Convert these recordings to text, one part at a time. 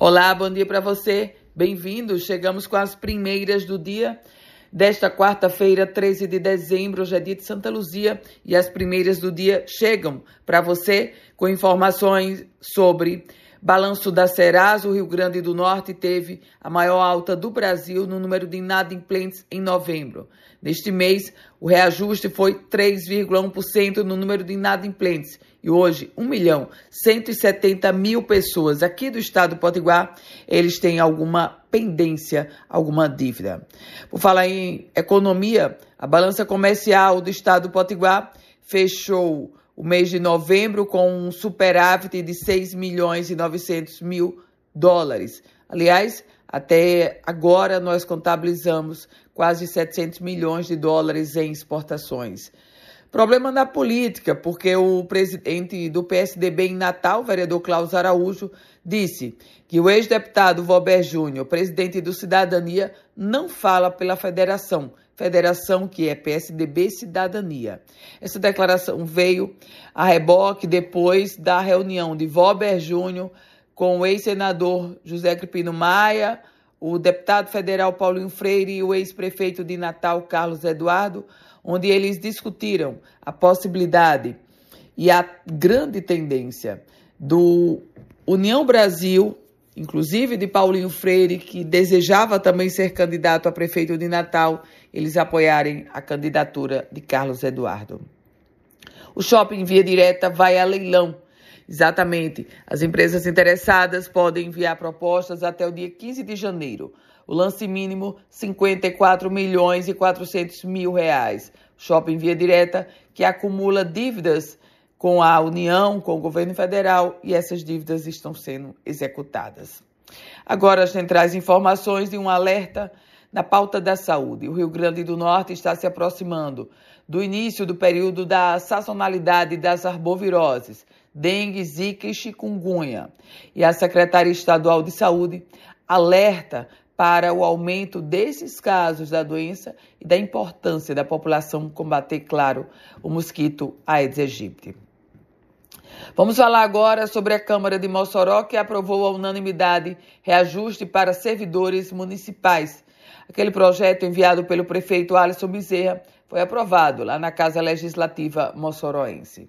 Olá, bom dia para você. Bem-vindo. Chegamos com as primeiras do dia desta quarta-feira, 13 de dezembro, hoje é dia de Santa Luzia, e as primeiras do dia chegam para você com informações sobre Balanço da Serasa, o Rio Grande do Norte teve a maior alta do Brasil no número de inadimplentes em novembro. Neste mês, o reajuste foi 3,1% no número de inadimplentes. E hoje, 1 milhão 170 mil pessoas aqui do estado do Potiguar, eles têm alguma pendência, alguma dívida. Por falar em economia, a balança comercial do estado do Potiguar fechou o mês de novembro com um superávit de 6 milhões e 900 mil dólares. Aliás, até agora nós contabilizamos quase 700 milhões de dólares em exportações. Problema na política, porque o presidente do PSDB em Natal, vereador Cláudio Araújo, disse que o ex-deputado Valber Júnior, presidente do Cidadania, não fala pela federação, federação que é PSDB Cidadania. Essa declaração veio a reboque depois da reunião de Valber Júnior com o ex-senador José Cripino Maia, o deputado federal Paulinho Freire e o ex-prefeito de Natal Carlos Eduardo, onde eles discutiram a possibilidade e a grande tendência do União Brasil, inclusive de Paulinho Freire, que desejava também ser candidato a prefeito de Natal, eles apoiarem a candidatura de Carlos Eduardo. O shopping Via Direta vai a leilão. Exatamente. As empresas interessadas podem enviar propostas até o dia 15 de janeiro. O lance mínimo, 54 milhões e 400 mil reais. Shopping Via Direta, que acumula dívidas com a União, com o governo federal, e essas dívidas estão sendo executadas. Agora a gente traz informações de um alerta na pauta da saúde. O Rio Grande do Norte está se aproximando do início do período da sazonalidade das arboviroses, dengue, zika e chikungunya. E a Secretaria Estadual de Saúde alerta para o aumento desses casos da doença e da importância da população combater, claro, o mosquito Aedes aegypti. Vamos falar agora sobre a Câmara de Mossoró, que aprovou a unanimidade reajuste para servidores municipais. Aquele projeto enviado pelo prefeito Alisson Bezerra foi aprovado lá na Casa Legislativa Mossoroense.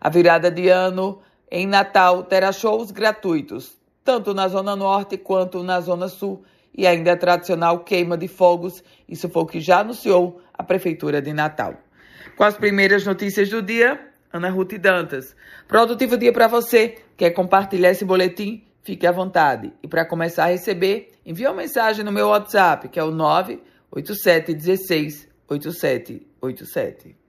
A virada de ano em Natal terá shows gratuitos, tanto na Zona Norte quanto na Zona Sul, e ainda a tradicional queima de fogos. Isso foi o que já anunciou a Prefeitura de Natal. Com as primeiras notícias do dia, Ana Ruth Dantas. Produtivo dia para você. Quer compartilhar esse boletim? Fique à vontade. E para começar a receber, envie uma mensagem no meu WhatsApp, que é o 98716 8787.